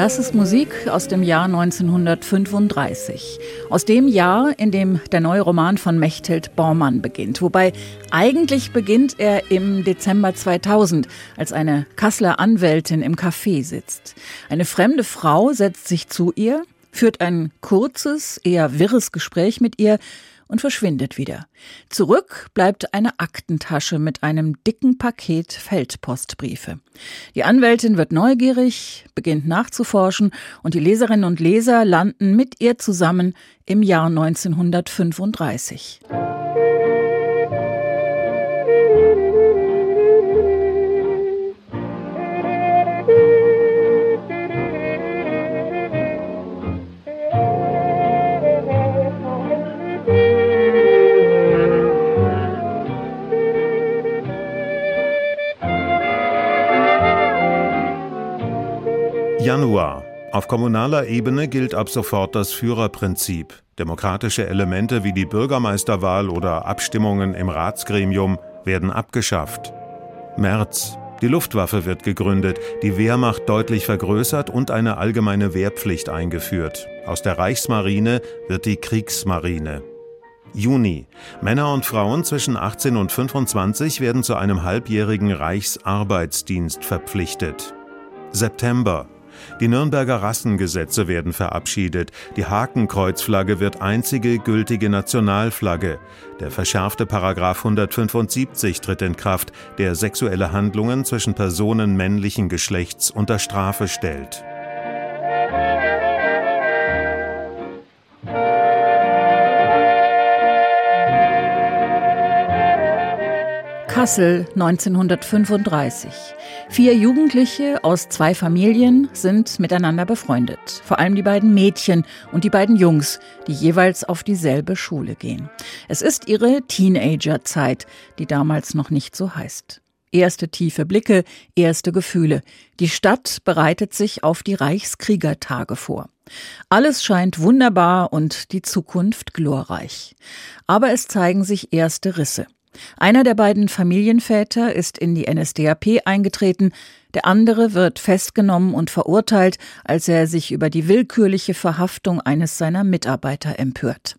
Das ist Musik aus dem Jahr 1935. Aus dem Jahr, in dem der neue Roman von Mechthild Bormann beginnt. Wobei eigentlich beginnt er im Dezember 2000, als eine Kasseler Anwältin im Café sitzt. Eine fremde Frau setzt sich zu ihr, führt ein kurzes, eher wirres Gespräch mit ihr, und verschwindet wieder. Zurück bleibt eine Aktentasche mit einem dicken Paket Feldpostbriefe. Die Anwältin wird neugierig, beginnt nachzuforschen und die Leserinnen und Leser landen mit ihr zusammen im Jahr 1935. Januar. Auf kommunaler Ebene gilt ab sofort das Führerprinzip. Demokratische Elemente wie die Bürgermeisterwahl oder Abstimmungen im Ratsgremium werden abgeschafft. März. Die Luftwaffe wird gegründet, die Wehrmacht deutlich vergrößert und eine allgemeine Wehrpflicht eingeführt. Aus der Reichsmarine wird die Kriegsmarine. Juni. Männer und Frauen zwischen 18 und 25 werden zu einem halbjährigen Reichsarbeitsdienst verpflichtet. September. Die Nürnberger Rassengesetze werden verabschiedet. Die Hakenkreuzflagge wird einzige gültige Nationalflagge. Der verschärfte Paragraph 175 tritt in Kraft, der sexuelle Handlungen zwischen Personen männlichen Geschlechts unter Strafe stellt. Kassel 1935. Vier Jugendliche aus zwei Familien sind miteinander befreundet. Vor allem die beiden Mädchen und die beiden Jungs, die jeweils auf dieselbe Schule gehen. Es ist ihre Teenagerzeit, die damals noch nicht so heißt. Erste tiefe Blicke, erste Gefühle. Die Stadt bereitet sich auf die Reichskriegertage vor. Alles scheint wunderbar und die Zukunft glorreich. Aber es zeigen sich erste Risse. Einer der beiden Familienväter ist in die NSDAP eingetreten, der andere wird festgenommen und verurteilt, als er sich über die willkürliche Verhaftung eines seiner Mitarbeiter empört.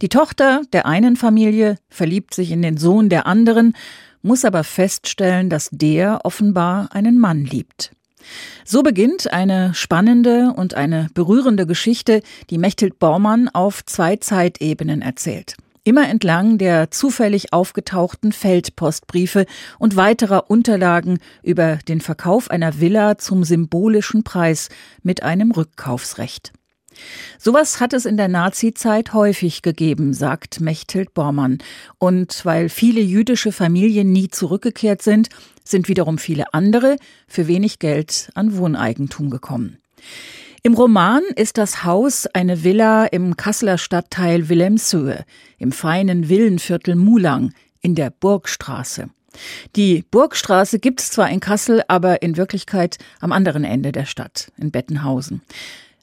Die Tochter der einen Familie verliebt sich in den Sohn der anderen, muss aber feststellen, dass der offenbar einen Mann liebt. So beginnt eine spannende und eine berührende Geschichte, die Mechthild Bormann auf zwei Zeitebenen erzählt immer entlang der zufällig aufgetauchten Feldpostbriefe und weiterer Unterlagen über den Verkauf einer Villa zum symbolischen Preis mit einem Rückkaufsrecht. Sowas hat es in der Nazizeit häufig gegeben, sagt Mechthild Bormann. Und weil viele jüdische Familien nie zurückgekehrt sind, sind wiederum viele andere für wenig Geld an Wohneigentum gekommen. Im Roman ist das Haus eine Villa im Kasseler Stadtteil Wilhelmshöhe, im feinen Villenviertel Mulang in der Burgstraße. Die Burgstraße gibt es zwar in Kassel, aber in Wirklichkeit am anderen Ende der Stadt, in Bettenhausen.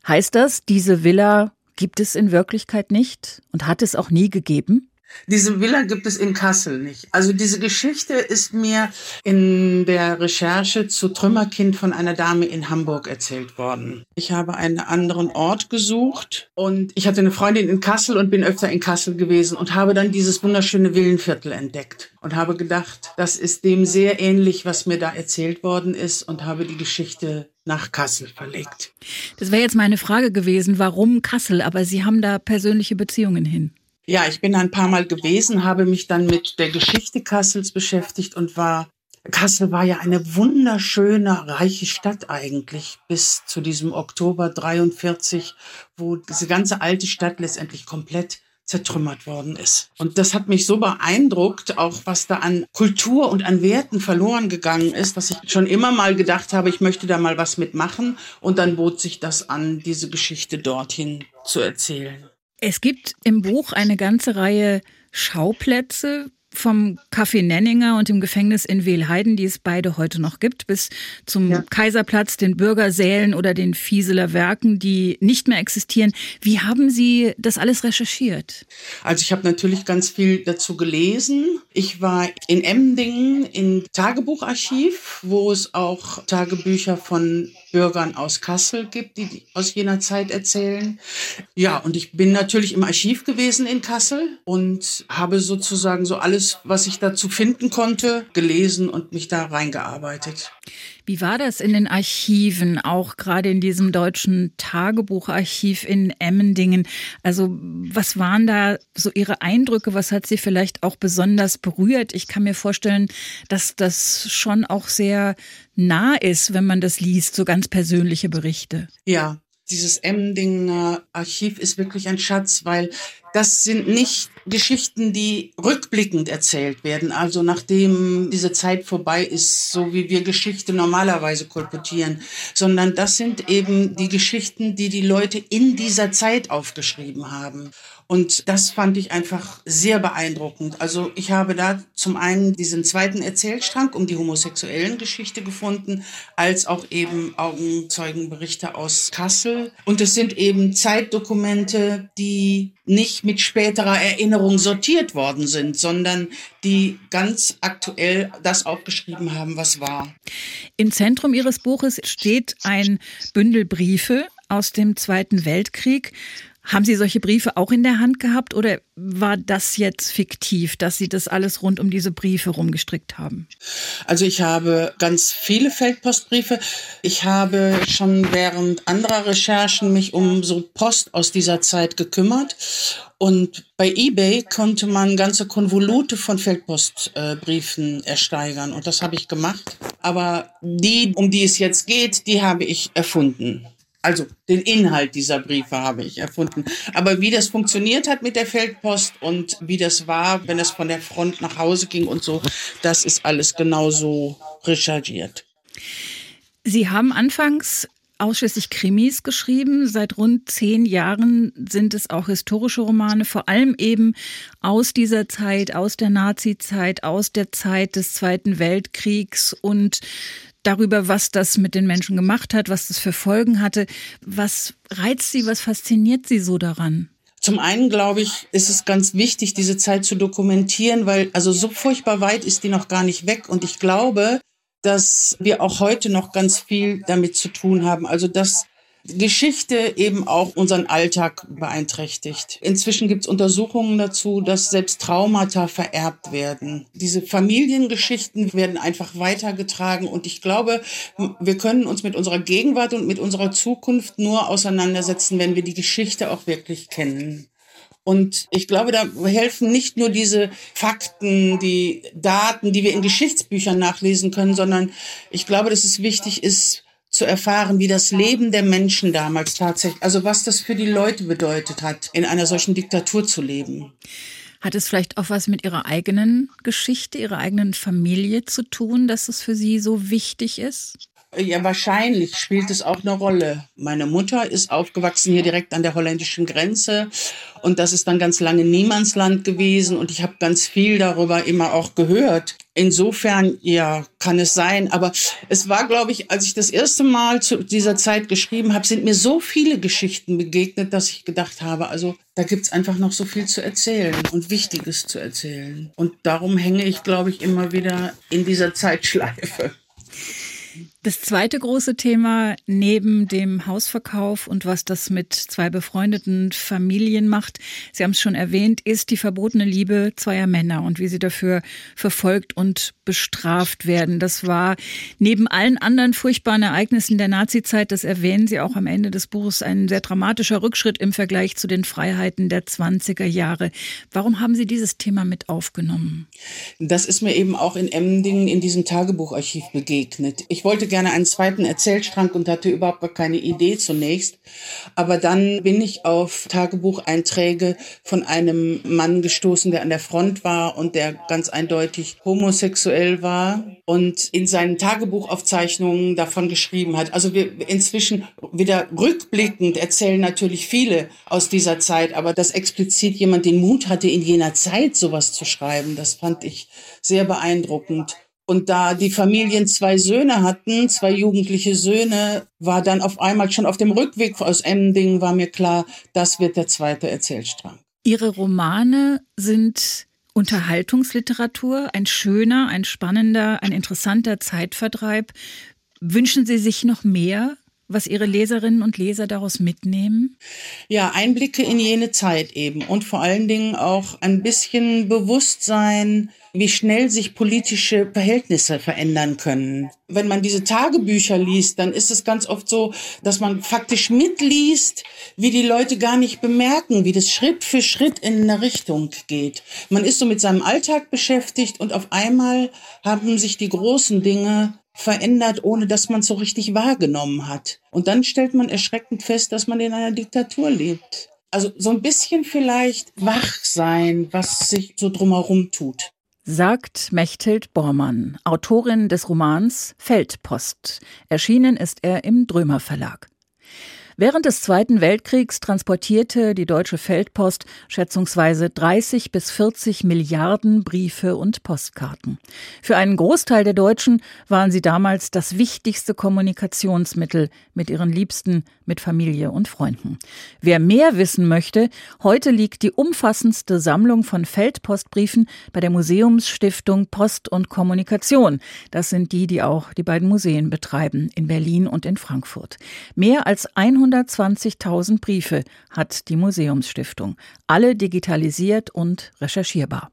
Heißt das, diese Villa gibt es in Wirklichkeit nicht und hat es auch nie gegeben? Diese Villa gibt es in Kassel nicht. Also diese Geschichte ist mir in der Recherche zu Trümmerkind von einer Dame in Hamburg erzählt worden. Ich habe einen anderen Ort gesucht und ich hatte eine Freundin in Kassel und bin öfter in Kassel gewesen und habe dann dieses wunderschöne Villenviertel entdeckt und habe gedacht, das ist dem sehr ähnlich, was mir da erzählt worden ist und habe die Geschichte nach Kassel verlegt. Das wäre jetzt meine Frage gewesen, warum Kassel? Aber Sie haben da persönliche Beziehungen hin. Ja, ich bin ein paar Mal gewesen, habe mich dann mit der Geschichte Kassels beschäftigt und war Kassel war ja eine wunderschöne, reiche Stadt eigentlich bis zu diesem Oktober 43, wo diese ganze alte Stadt letztendlich komplett zertrümmert worden ist. Und das hat mich so beeindruckt, auch was da an Kultur und an Werten verloren gegangen ist, dass ich schon immer mal gedacht habe, ich möchte da mal was mitmachen. Und dann bot sich das an, diese Geschichte dorthin zu erzählen. Es gibt im Buch eine ganze Reihe Schauplätze, vom Café Nenninger und dem Gefängnis in Wehlheiden, die es beide heute noch gibt, bis zum ja. Kaiserplatz, den Bürgersälen oder den Fieseler Werken, die nicht mehr existieren. Wie haben Sie das alles recherchiert? Also ich habe natürlich ganz viel dazu gelesen. Ich war in Emdingen im Tagebucharchiv, wo es auch Tagebücher von Bürgern aus Kassel gibt, die aus jener Zeit erzählen. Ja, und ich bin natürlich im Archiv gewesen in Kassel und habe sozusagen so alles was ich dazu finden konnte, gelesen und mich da reingearbeitet. Wie war das in den Archiven, auch gerade in diesem deutschen Tagebucharchiv in Emmendingen? Also was waren da so Ihre Eindrücke? Was hat Sie vielleicht auch besonders berührt? Ich kann mir vorstellen, dass das schon auch sehr nah ist, wenn man das liest, so ganz persönliche Berichte. Ja, dieses Emdinger Archiv ist wirklich ein Schatz, weil das sind nicht Geschichten, die rückblickend erzählt werden, also nachdem diese Zeit vorbei ist, so wie wir Geschichte normalerweise kolportieren, sondern das sind eben die Geschichten, die die Leute in dieser Zeit aufgeschrieben haben. Und das fand ich einfach sehr beeindruckend. Also ich habe da zum einen diesen zweiten Erzählstrang um die homosexuellen Geschichte gefunden, als auch eben Augenzeugenberichte aus Kassel. Und es sind eben Zeitdokumente, die nicht mit späterer Erinnerung sortiert worden sind, sondern die ganz aktuell das aufgeschrieben haben, was war. Im Zentrum Ihres Buches steht ein Bündel Briefe aus dem Zweiten Weltkrieg. Haben Sie solche Briefe auch in der Hand gehabt oder war das jetzt fiktiv, dass Sie das alles rund um diese Briefe rumgestrickt haben? Also ich habe ganz viele Feldpostbriefe. Ich habe schon während anderer Recherchen mich um so Post aus dieser Zeit gekümmert. Und bei eBay konnte man ganze Konvolute von Feldpostbriefen äh, ersteigern. Und das habe ich gemacht. Aber die, um die es jetzt geht, die habe ich erfunden. Also den Inhalt dieser Briefe habe ich erfunden. Aber wie das funktioniert hat mit der Feldpost und wie das war, wenn es von der Front nach Hause ging und so, das ist alles genauso recherchiert. Sie haben anfangs ausschließlich Krimis geschrieben. Seit rund zehn Jahren sind es auch historische Romane, vor allem eben aus dieser Zeit, aus der Nazi-Zeit, aus der Zeit des Zweiten Weltkriegs und darüber, was das mit den Menschen gemacht hat, was das für Folgen hatte. Was reizt Sie, was fasziniert Sie so daran? Zum einen, glaube ich, ist es ganz wichtig, diese Zeit zu dokumentieren, weil also so furchtbar weit ist die noch gar nicht weg. Und ich glaube, dass wir auch heute noch ganz viel damit zu tun haben. Also dass Geschichte eben auch unseren Alltag beeinträchtigt. Inzwischen gibt es Untersuchungen dazu, dass selbst Traumata vererbt werden. Diese Familiengeschichten werden einfach weitergetragen und ich glaube, wir können uns mit unserer Gegenwart und mit unserer Zukunft nur auseinandersetzen, wenn wir die Geschichte auch wirklich kennen. Und ich glaube, da helfen nicht nur diese Fakten, die Daten, die wir in Geschichtsbüchern nachlesen können, sondern ich glaube, dass es wichtig ist, zu erfahren, wie das Leben der Menschen damals tatsächlich, also was das für die Leute bedeutet hat, in einer solchen Diktatur zu leben. Hat es vielleicht auch was mit Ihrer eigenen Geschichte, Ihrer eigenen Familie zu tun, dass es für Sie so wichtig ist? Ja, wahrscheinlich spielt es auch eine Rolle. Meine Mutter ist aufgewachsen hier direkt an der holländischen Grenze und das ist dann ganz lange Niemandsland gewesen und ich habe ganz viel darüber immer auch gehört. Insofern, ja, kann es sein. Aber es war, glaube ich, als ich das erste Mal zu dieser Zeit geschrieben habe, sind mir so viele Geschichten begegnet, dass ich gedacht habe, also da gibt's einfach noch so viel zu erzählen und Wichtiges zu erzählen. Und darum hänge ich, glaube ich, immer wieder in dieser Zeitschleife. Das zweite große Thema neben dem Hausverkauf und was das mit zwei befreundeten Familien macht, Sie haben es schon erwähnt, ist die verbotene Liebe zweier Männer und wie sie dafür verfolgt und bestraft werden. Das war neben allen anderen furchtbaren Ereignissen der Nazizeit, das erwähnen Sie auch am Ende des Buches, ein sehr dramatischer Rückschritt im Vergleich zu den Freiheiten der 20er Jahre. Warum haben Sie dieses Thema mit aufgenommen? Das ist mir eben auch in Emdingen in diesem Tagebucharchiv begegnet. Ich wollte gerne einen zweiten Erzählstrang und hatte überhaupt keine Idee zunächst. Aber dann bin ich auf Tagebucheinträge von einem Mann gestoßen, der an der Front war und der ganz eindeutig homosexuell war und in seinen Tagebuchaufzeichnungen davon geschrieben hat. Also wir inzwischen wieder rückblickend erzählen natürlich viele aus dieser Zeit, aber dass explizit jemand den Mut hatte, in jener Zeit sowas zu schreiben, das fand ich sehr beeindruckend. Und da die Familien zwei Söhne hatten, zwei jugendliche Söhne, war dann auf einmal schon auf dem Rückweg aus Emding war mir klar, das wird der zweite Erzählstrang. Ihre Romane sind Unterhaltungsliteratur, ein schöner, ein spannender, ein interessanter Zeitvertreib. Wünschen Sie sich noch mehr? was Ihre Leserinnen und Leser daraus mitnehmen? Ja, Einblicke in jene Zeit eben und vor allen Dingen auch ein bisschen Bewusstsein, wie schnell sich politische Verhältnisse verändern können. Wenn man diese Tagebücher liest, dann ist es ganz oft so, dass man faktisch mitliest, wie die Leute gar nicht bemerken, wie das Schritt für Schritt in eine Richtung geht. Man ist so mit seinem Alltag beschäftigt und auf einmal haben sich die großen Dinge verändert, ohne dass man es so richtig wahrgenommen hat. Und dann stellt man erschreckend fest, dass man in einer Diktatur lebt. Also so ein bisschen vielleicht wach sein, was sich so drumherum tut. Sagt Mechthild Bormann, Autorin des Romans Feldpost. Erschienen ist er im Drömer Verlag. Während des Zweiten Weltkriegs transportierte die Deutsche Feldpost schätzungsweise 30 bis 40 Milliarden Briefe und Postkarten. Für einen Großteil der Deutschen waren sie damals das wichtigste Kommunikationsmittel mit ihren Liebsten, mit Familie und Freunden. Wer mehr wissen möchte, heute liegt die umfassendste Sammlung von Feldpostbriefen bei der Museumsstiftung Post und Kommunikation. Das sind die, die auch die beiden Museen betreiben, in Berlin und in Frankfurt. Mehr als 100 120.000 Briefe hat die Museumsstiftung, alle digitalisiert und recherchierbar.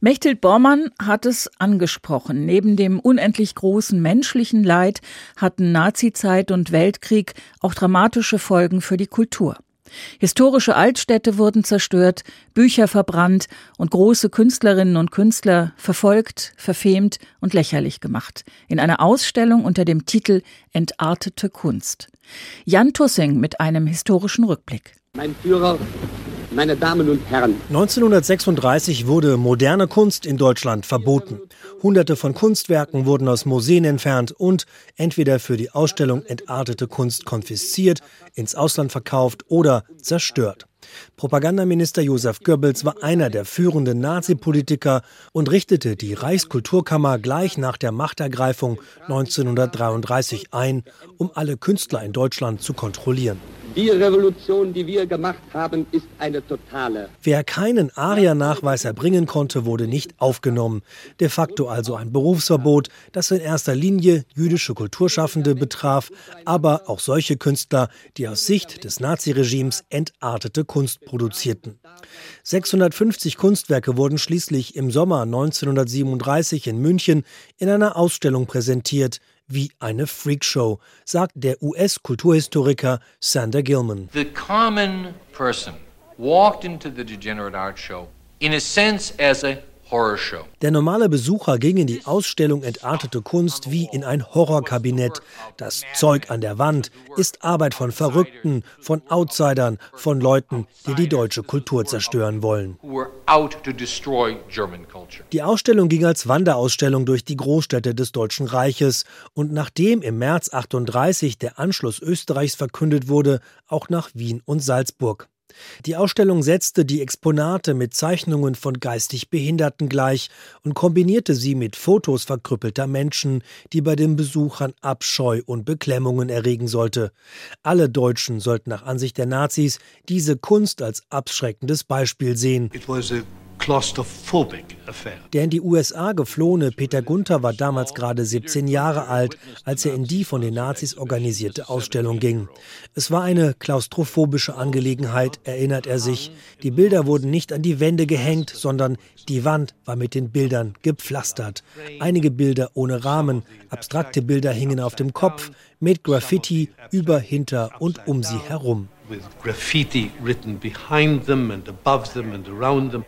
Mechthild Bormann hat es angesprochen. Neben dem unendlich großen menschlichen Leid hatten Nazizeit und Weltkrieg auch dramatische Folgen für die Kultur. Historische Altstädte wurden zerstört, Bücher verbrannt und große Künstlerinnen und Künstler verfolgt, verfemt und lächerlich gemacht. In einer Ausstellung unter dem Titel Entartete Kunst. Jan Tussing mit einem historischen Rückblick. Mein Führer meine Damen und Herren. 1936 wurde moderne Kunst in Deutschland verboten. Hunderte von Kunstwerken wurden aus Museen entfernt und entweder für die Ausstellung entartete Kunst konfisziert, ins Ausland verkauft oder zerstört. Propagandaminister Josef Goebbels war einer der führenden Nazi-Politiker und richtete die Reichskulturkammer gleich nach der Machtergreifung 1933 ein, um alle Künstler in Deutschland zu kontrollieren. Die Revolution, die wir gemacht haben, ist eine totale. Wer keinen ARIA-Nachweis erbringen konnte, wurde nicht aufgenommen. De facto also ein Berufsverbot, das in erster Linie jüdische Kulturschaffende betraf, aber auch solche Künstler, die aus Sicht des Naziregimes entartete Kunst produzierten. 650 Kunstwerke wurden schließlich im Sommer 1937 in München in einer Ausstellung präsentiert wie eine Freakshow, sagt der US-Kulturhistoriker Sander Gilman. The common person walked into the degenerate art show in a sense as a der normale Besucher ging in die Ausstellung Entartete Kunst wie in ein Horrorkabinett. Das Zeug an der Wand ist Arbeit von Verrückten, von Outsidern, von Leuten, die die deutsche Kultur zerstören wollen. Die Ausstellung ging als Wanderausstellung durch die Großstädte des Deutschen Reiches und nachdem im März 38 der Anschluss Österreichs verkündet wurde, auch nach Wien und Salzburg. Die Ausstellung setzte die Exponate mit Zeichnungen von geistig Behinderten gleich und kombinierte sie mit Fotos verkrüppelter Menschen, die bei den Besuchern Abscheu und Beklemmungen erregen sollte. Alle Deutschen sollten nach Ansicht der Nazis diese Kunst als abschreckendes Beispiel sehen. It was a der in die USA geflohene Peter Gunther war damals gerade 17 Jahre alt, als er in die von den Nazis organisierte Ausstellung ging. Es war eine klaustrophobische Angelegenheit, erinnert er sich. Die Bilder wurden nicht an die Wände gehängt, sondern die Wand war mit den Bildern gepflastert. Einige Bilder ohne Rahmen, abstrakte Bilder hingen auf dem Kopf, mit Graffiti über, hinter und um sie herum.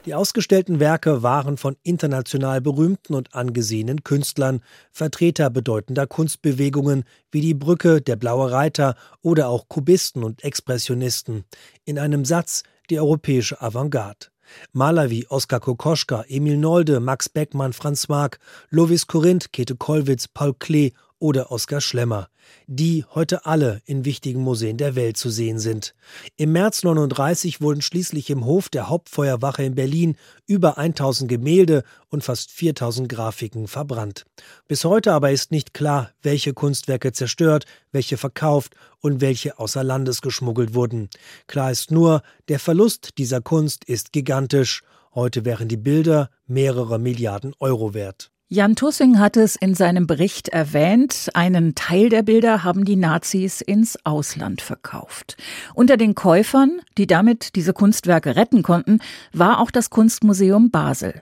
Die ausgestellten Werke waren von international berühmten und angesehenen Künstlern, Vertreter bedeutender Kunstbewegungen wie die Brücke, der Blaue Reiter oder auch Kubisten und Expressionisten. In einem Satz die europäische Avantgarde. Maler wie Oskar Kokoschka, Emil Nolde, Max Beckmann, Franz Marc, Lovis Corinth, Käthe Kollwitz, Paul Klee oder Oskar Schlemmer, die heute alle in wichtigen Museen der Welt zu sehen sind. Im März 39 wurden schließlich im Hof der Hauptfeuerwache in Berlin über 1000 Gemälde und fast 4000 Grafiken verbrannt. Bis heute aber ist nicht klar, welche Kunstwerke zerstört, welche verkauft und welche außer Landes geschmuggelt wurden. Klar ist nur, der Verlust dieser Kunst ist gigantisch. Heute wären die Bilder mehrere Milliarden Euro wert. Jan Tussing hat es in seinem Bericht erwähnt, einen Teil der Bilder haben die Nazis ins Ausland verkauft. Unter den Käufern, die damit diese Kunstwerke retten konnten, war auch das Kunstmuseum Basel.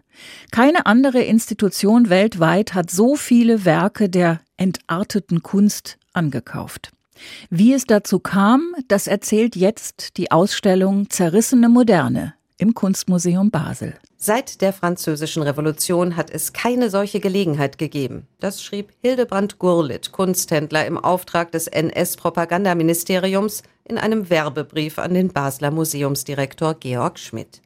Keine andere Institution weltweit hat so viele Werke der entarteten Kunst angekauft. Wie es dazu kam, das erzählt jetzt die Ausstellung Zerrissene Moderne im Kunstmuseum Basel. Seit der Französischen Revolution hat es keine solche Gelegenheit gegeben. Das schrieb Hildebrand Gurlitt, Kunsthändler im Auftrag des NS-Propagandaministeriums, in einem Werbebrief an den Basler Museumsdirektor Georg Schmidt.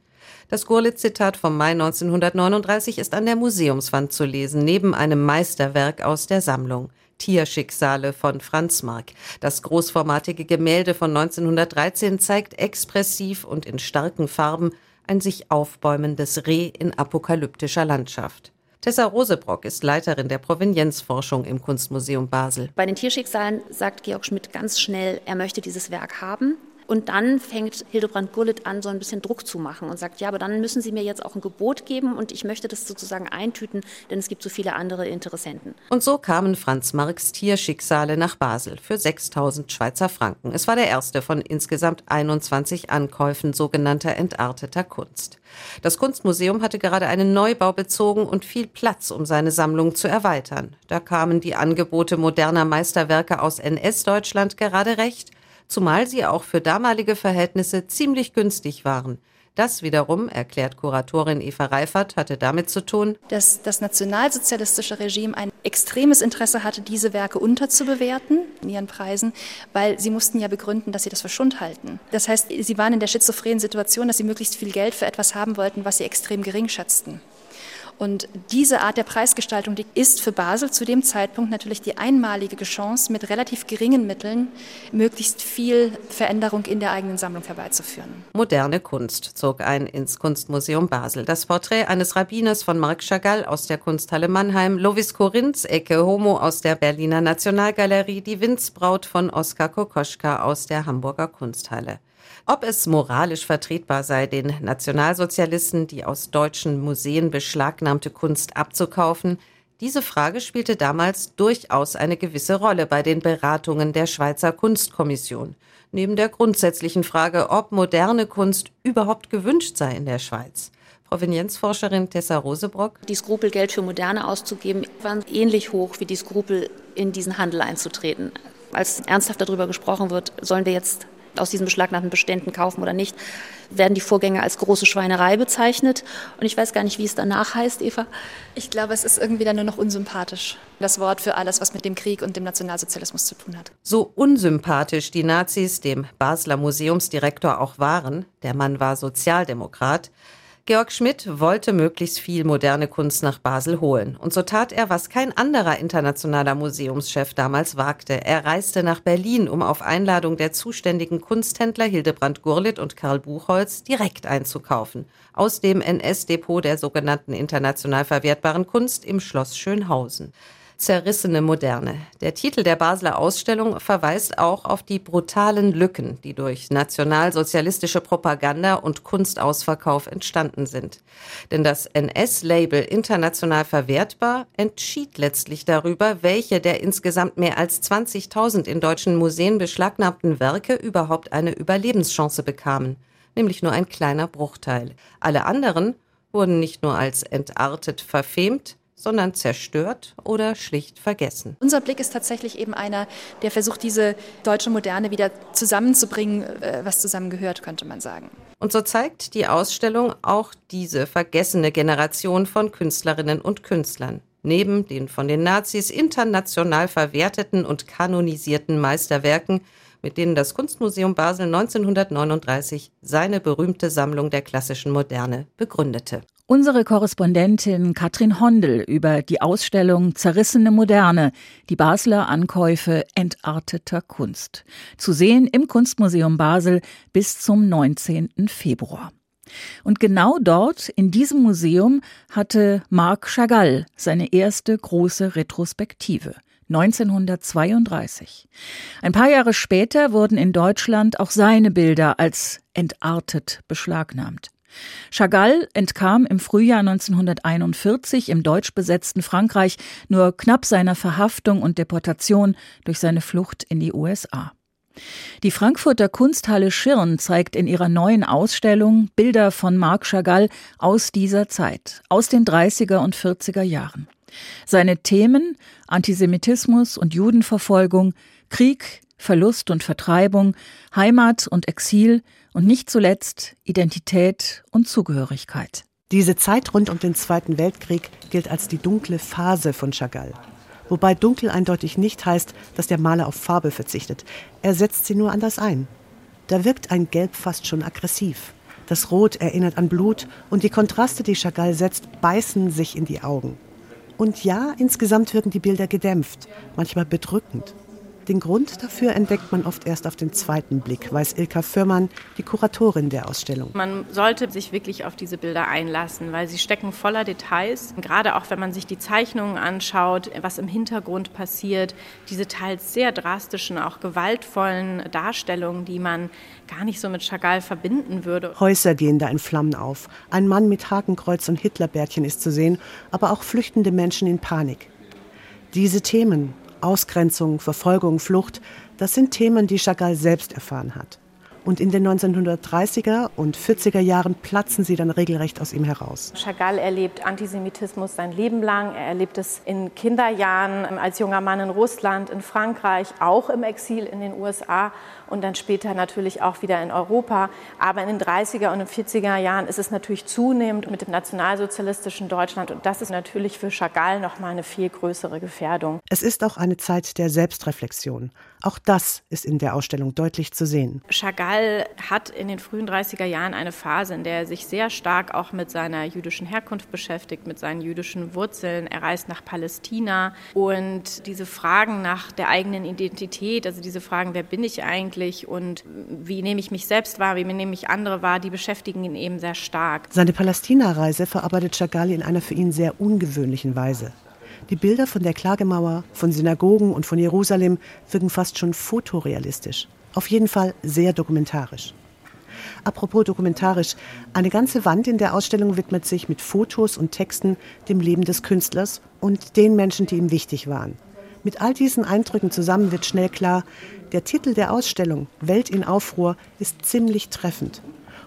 Das Gurlitt-Zitat vom Mai 1939 ist an der Museumswand zu lesen, neben einem Meisterwerk aus der Sammlung. Tierschicksale von Franz Marc. Das großformatige Gemälde von 1913 zeigt expressiv und in starken Farben ein sich aufbäumendes Reh in apokalyptischer Landschaft. Tessa Rosebrock ist Leiterin der Provenienzforschung im Kunstmuseum Basel. Bei den Tierschicksalen sagt Georg Schmidt ganz schnell, er möchte dieses Werk haben. Und dann fängt Hildebrand Gullit an, so ein bisschen Druck zu machen und sagt, ja, aber dann müssen Sie mir jetzt auch ein Gebot geben und ich möchte das sozusagen eintüten, denn es gibt so viele andere Interessenten. Und so kamen Franz Marx Tierschicksale nach Basel für 6000 Schweizer Franken. Es war der erste von insgesamt 21 Ankäufen sogenannter entarteter Kunst. Das Kunstmuseum hatte gerade einen Neubau bezogen und viel Platz, um seine Sammlung zu erweitern. Da kamen die Angebote moderner Meisterwerke aus NS-Deutschland gerade recht zumal sie auch für damalige Verhältnisse ziemlich günstig waren. Das wiederum, erklärt Kuratorin Eva Reifert, hatte damit zu tun, dass das nationalsozialistische Regime ein extremes Interesse hatte, diese Werke unterzubewerten in ihren Preisen, weil sie mussten ja begründen, dass sie das für Schund halten. Das heißt, sie waren in der schizophrenen Situation, dass sie möglichst viel Geld für etwas haben wollten, was sie extrem gering schätzten. Und diese Art der Preisgestaltung, die ist für Basel zu dem Zeitpunkt natürlich die einmalige Chance, mit relativ geringen Mitteln möglichst viel Veränderung in der eigenen Sammlung herbeizuführen. Moderne Kunst zog ein ins Kunstmuseum Basel. Das Porträt eines Rabbiners von Marc Chagall aus der Kunsthalle Mannheim, Lovis Korinths Ecke Homo aus der Berliner Nationalgalerie, die Winzbraut von Oskar Kokoschka aus der Hamburger Kunsthalle. Ob es moralisch vertretbar sei, den Nationalsozialisten die aus deutschen Museen beschlagnahmte Kunst abzukaufen, diese Frage spielte damals durchaus eine gewisse Rolle bei den Beratungen der Schweizer Kunstkommission. Neben der grundsätzlichen Frage, ob moderne Kunst überhaupt gewünscht sei in der Schweiz. Provenienzforscherin Tessa Rosebrock. Die Skrupel, Geld für Moderne auszugeben, waren ähnlich hoch wie die Skrupel, in diesen Handel einzutreten. Als ernsthaft darüber gesprochen wird, sollen wir jetzt aus diesen beschlagnahmten Beständen kaufen oder nicht, werden die Vorgänge als große Schweinerei bezeichnet. Und ich weiß gar nicht, wie es danach heißt, Eva. Ich glaube, es ist irgendwie dann nur noch unsympathisch. Das Wort für alles, was mit dem Krieg und dem Nationalsozialismus zu tun hat. So unsympathisch die Nazis dem Basler Museumsdirektor auch waren, der Mann war Sozialdemokrat, Georg Schmidt wollte möglichst viel moderne Kunst nach Basel holen. Und so tat er, was kein anderer internationaler Museumschef damals wagte. Er reiste nach Berlin, um auf Einladung der zuständigen Kunsthändler Hildebrand Gurlitt und Karl Buchholz direkt einzukaufen. Aus dem NS-Depot der sogenannten international verwertbaren Kunst im Schloss Schönhausen. Zerrissene Moderne. Der Titel der Basler Ausstellung verweist auch auf die brutalen Lücken, die durch nationalsozialistische Propaganda und Kunstausverkauf entstanden sind. Denn das NS-Label international verwertbar entschied letztlich darüber, welche der insgesamt mehr als 20.000 in deutschen Museen beschlagnahmten Werke überhaupt eine Überlebenschance bekamen. Nämlich nur ein kleiner Bruchteil. Alle anderen wurden nicht nur als entartet verfemt, sondern zerstört oder schlicht vergessen. Unser Blick ist tatsächlich eben einer, der versucht, diese deutsche Moderne wieder zusammenzubringen, äh, was zusammengehört, könnte man sagen. Und so zeigt die Ausstellung auch diese vergessene Generation von Künstlerinnen und Künstlern. Neben den von den Nazis international verwerteten und kanonisierten Meisterwerken mit denen das Kunstmuseum Basel 1939 seine berühmte Sammlung der klassischen Moderne begründete. Unsere Korrespondentin Katrin Hondel über die Ausstellung Zerrissene Moderne, die Basler Ankäufe entarteter Kunst. Zu sehen im Kunstmuseum Basel bis zum 19. Februar. Und genau dort, in diesem Museum, hatte Marc Chagall seine erste große Retrospektive. 1932. Ein paar Jahre später wurden in Deutschland auch seine Bilder als entartet beschlagnahmt. Chagall entkam im Frühjahr 1941 im deutsch besetzten Frankreich nur knapp seiner Verhaftung und Deportation durch seine Flucht in die USA. Die Frankfurter Kunsthalle Schirn zeigt in ihrer neuen Ausstellung Bilder von Marc Chagall aus dieser Zeit, aus den 30er und 40er Jahren. Seine Themen Antisemitismus und Judenverfolgung, Krieg, Verlust und Vertreibung, Heimat und Exil und nicht zuletzt Identität und Zugehörigkeit. Diese Zeit rund um den Zweiten Weltkrieg gilt als die dunkle Phase von Chagall. Wobei dunkel eindeutig nicht heißt, dass der Maler auf Farbe verzichtet. Er setzt sie nur anders ein. Da wirkt ein Gelb fast schon aggressiv. Das Rot erinnert an Blut und die Kontraste, die Chagall setzt, beißen sich in die Augen. Und ja, insgesamt wirken die Bilder gedämpft, manchmal bedrückend. Den Grund dafür entdeckt man oft erst auf den zweiten Blick, weiß Ilka Firmann, die Kuratorin der Ausstellung. Man sollte sich wirklich auf diese Bilder einlassen, weil sie stecken voller Details. Gerade auch wenn man sich die Zeichnungen anschaut, was im Hintergrund passiert, diese teils sehr drastischen, auch gewaltvollen Darstellungen, die man gar nicht so mit Chagall verbinden würde. Häuser gehen da in Flammen auf. Ein Mann mit Hakenkreuz und Hitlerbärtchen ist zu sehen, aber auch flüchtende Menschen in Panik. Diese Themen, Ausgrenzung, Verfolgung, Flucht, das sind Themen, die Chagall selbst erfahren hat. Und in den 1930er und 40er Jahren platzen sie dann regelrecht aus ihm heraus. Chagall erlebt Antisemitismus sein Leben lang. Er erlebt es in Kinderjahren als junger Mann in Russland, in Frankreich, auch im Exil in den USA und dann später natürlich auch wieder in Europa. Aber in den 30er und 40er Jahren ist es natürlich zunehmend mit dem nationalsozialistischen Deutschland und das ist natürlich für Chagall noch mal eine viel größere Gefährdung. Es ist auch eine Zeit der Selbstreflexion. Auch das ist in der Ausstellung deutlich zu sehen. Chagall hat in den frühen 30er Jahren eine Phase, in der er sich sehr stark auch mit seiner jüdischen Herkunft beschäftigt, mit seinen jüdischen Wurzeln. Er reist nach Palästina und diese Fragen nach der eigenen Identität, also diese Fragen, wer bin ich eigentlich, und wie nehme ich mich selbst wahr, wie nehme ich andere wahr, die beschäftigen ihn eben sehr stark. Seine Palästina-Reise verarbeitet Chagall in einer für ihn sehr ungewöhnlichen Weise. Die Bilder von der Klagemauer, von Synagogen und von Jerusalem wirken fast schon fotorealistisch. Auf jeden Fall sehr dokumentarisch. Apropos dokumentarisch, eine ganze Wand in der Ausstellung widmet sich mit Fotos und Texten dem Leben des Künstlers und den Menschen, die ihm wichtig waren. Mit all diesen Eindrücken zusammen wird schnell klar, der Titel der Ausstellung Welt in Aufruhr ist ziemlich treffend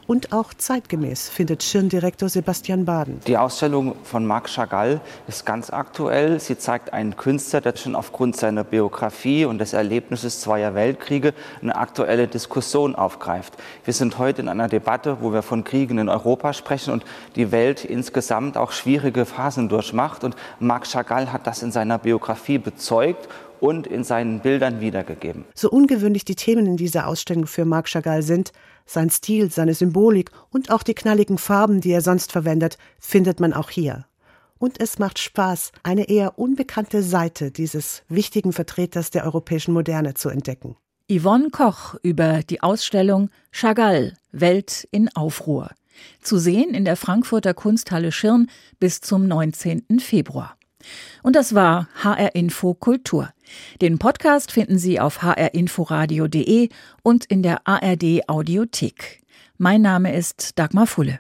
und auch zeitgemäß, findet Schirndirektor Sebastian Baden. Die Ausstellung von Marc Chagall ist ganz aktuell. Sie zeigt einen Künstler, der schon aufgrund seiner Biografie und des Erlebnisses zweier Weltkriege eine aktuelle Diskussion aufgreift. Wir sind heute in einer Debatte, wo wir von Kriegen in Europa sprechen und die Welt insgesamt auch schwierige Phasen durchmacht. Und Marc Chagall hat das in seiner Biografie bezeugt und in seinen Bildern wiedergegeben. So ungewöhnlich die Themen in dieser Ausstellung für Marc Chagall sind, sein Stil, seine Symbolik und auch die knalligen Farben, die er sonst verwendet, findet man auch hier. Und es macht Spaß, eine eher unbekannte Seite dieses wichtigen Vertreters der europäischen Moderne zu entdecken. Yvonne Koch über die Ausstellung Chagall Welt in Aufruhr. Zu sehen in der Frankfurter Kunsthalle Schirn bis zum 19. Februar. Und das war HR Info Kultur. Den Podcast finden Sie auf hrinforadio.de und in der ARD Audiothek. Mein Name ist Dagmar Fulle.